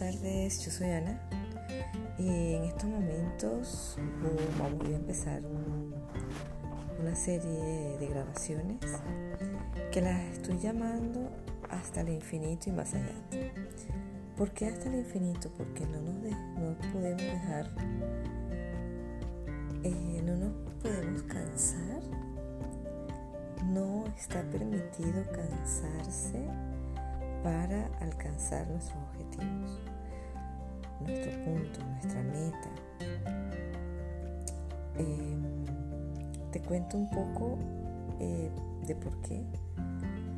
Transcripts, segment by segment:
noches, yo soy Ana y en estos momentos vamos a empezar una serie de grabaciones que las estoy llamando hasta el infinito y más allá. ¿Por qué hasta el infinito? Porque no nos, no podemos dejar, eh, no nos podemos cansar, no está permitido cansarse para alcanzar nuestros objetivos, nuestro punto, nuestra meta. Em, te cuento un poco eh, de por qué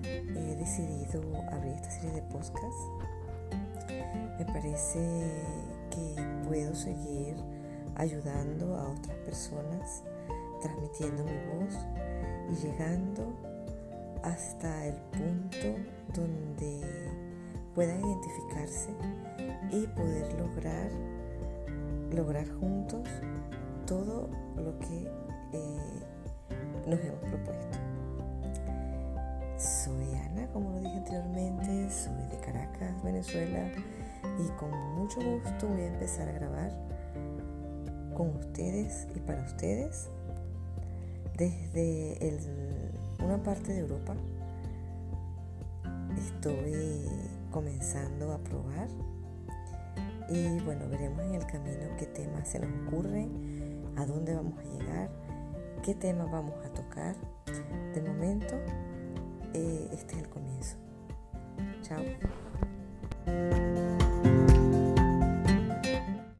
he decidido abrir esta serie de podcasts. Me parece que puedo seguir ayudando a otras personas, transmitiendo mi voz y llegando hasta el punto donde puedan identificarse y poder lograr lograr juntos todo lo que eh, nos hemos propuesto. Soy Ana, como lo dije anteriormente, soy de Caracas, Venezuela, y con mucho gusto voy a empezar a grabar con ustedes y para ustedes desde una parte de Europa. Estoy comenzando a probar y bueno, veremos en el camino qué temas se nos ocurren, a dónde vamos a llegar, qué temas vamos a tocar. De momento, eh, este es el comienzo. Chao.